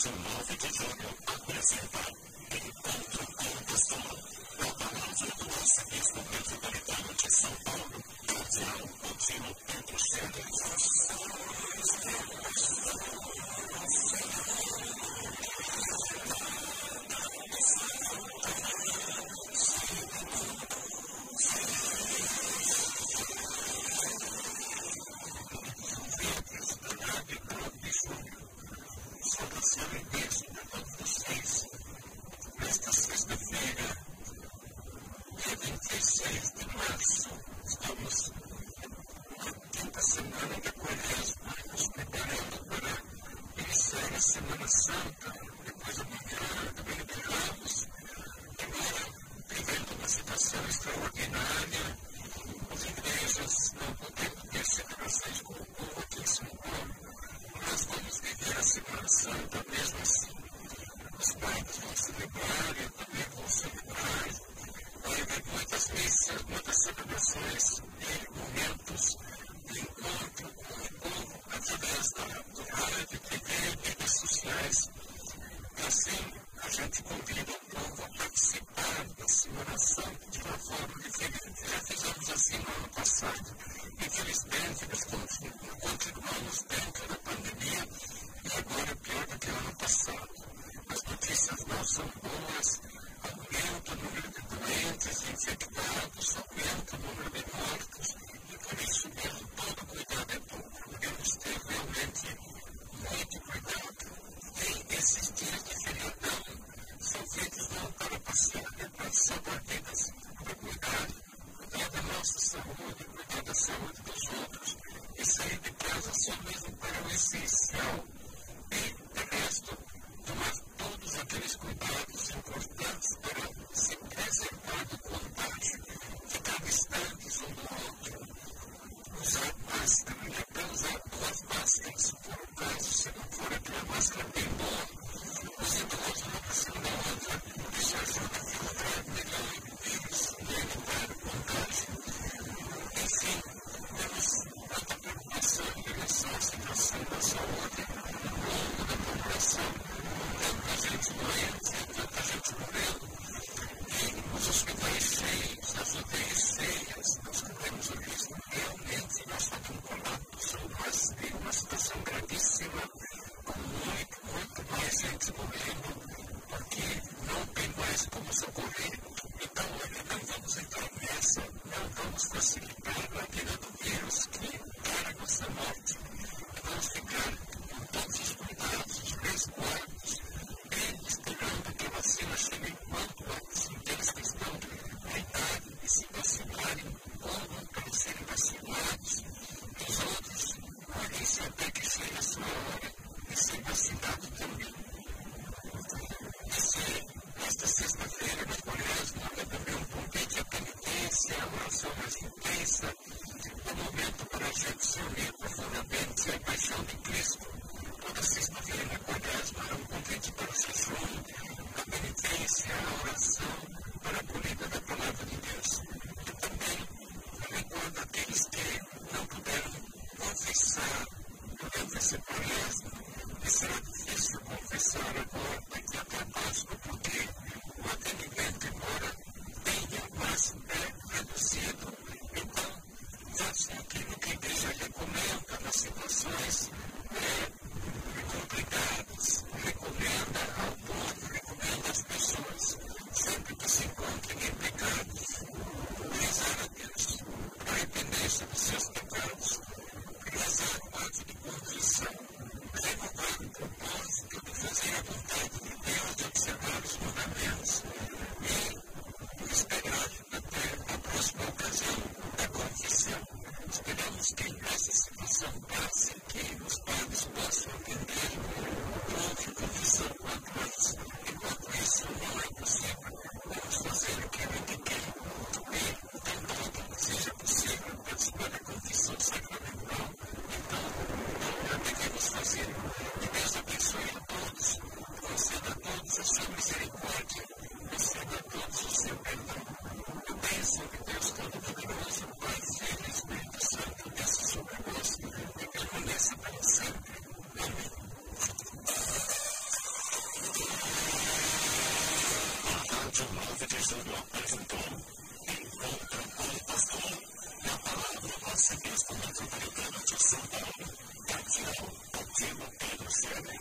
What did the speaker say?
de 9 de julho, apresentar Encontro com o Pastor, na palavra do Arcebispo Metropolitano de São Paulo, Cardeal Odilo Pedro Scherer. segurança Santa, mesmo assim, os padres vão celebrar, eu também vou celebrar, vai haver muitas missas, muitas celebrações e momentos de encontro com o povo através da, do rádio, TV, redes sociais. Assim, a gente convida o povo a participar da Semana de uma forma diferente. Já fizemos assim no ano passado. Infelizmente, nós continuamos tendo são boas aumenta o número de doentes infectados, aumenta o número de mortos, e por isso mesmo todo cuidado é pouco. Podemos ter realmente muito cuidado em esses dias de feriadão. São feitos não para passar, é para ser partidas para cuidar, cuidar da nossa saúde, cuidar da saúde dos outros, e sair de casa só mesmo para o essencial. aqueles cuidados importantes com muito, muito mais gente morrendo, porque não tem mais como socorrer. Então, olha, não vamos entrar nessa, não vamos facilitar a vida do vírus que gera nossa morte. Vamos ficar o seu livro Fundamentos e a Paixão de Cristo. Toda sexta-feira, quaresma, é um convite para o jejum, a penitência, a oração, para a polida da palavra de Deus. E também recordo aqueles que não puderam confessar, não confessar quaresma, las situaciones solo presentó en contra al pastor la palabra hace que los norteamericanos sepan canción por tiempo que los tienen.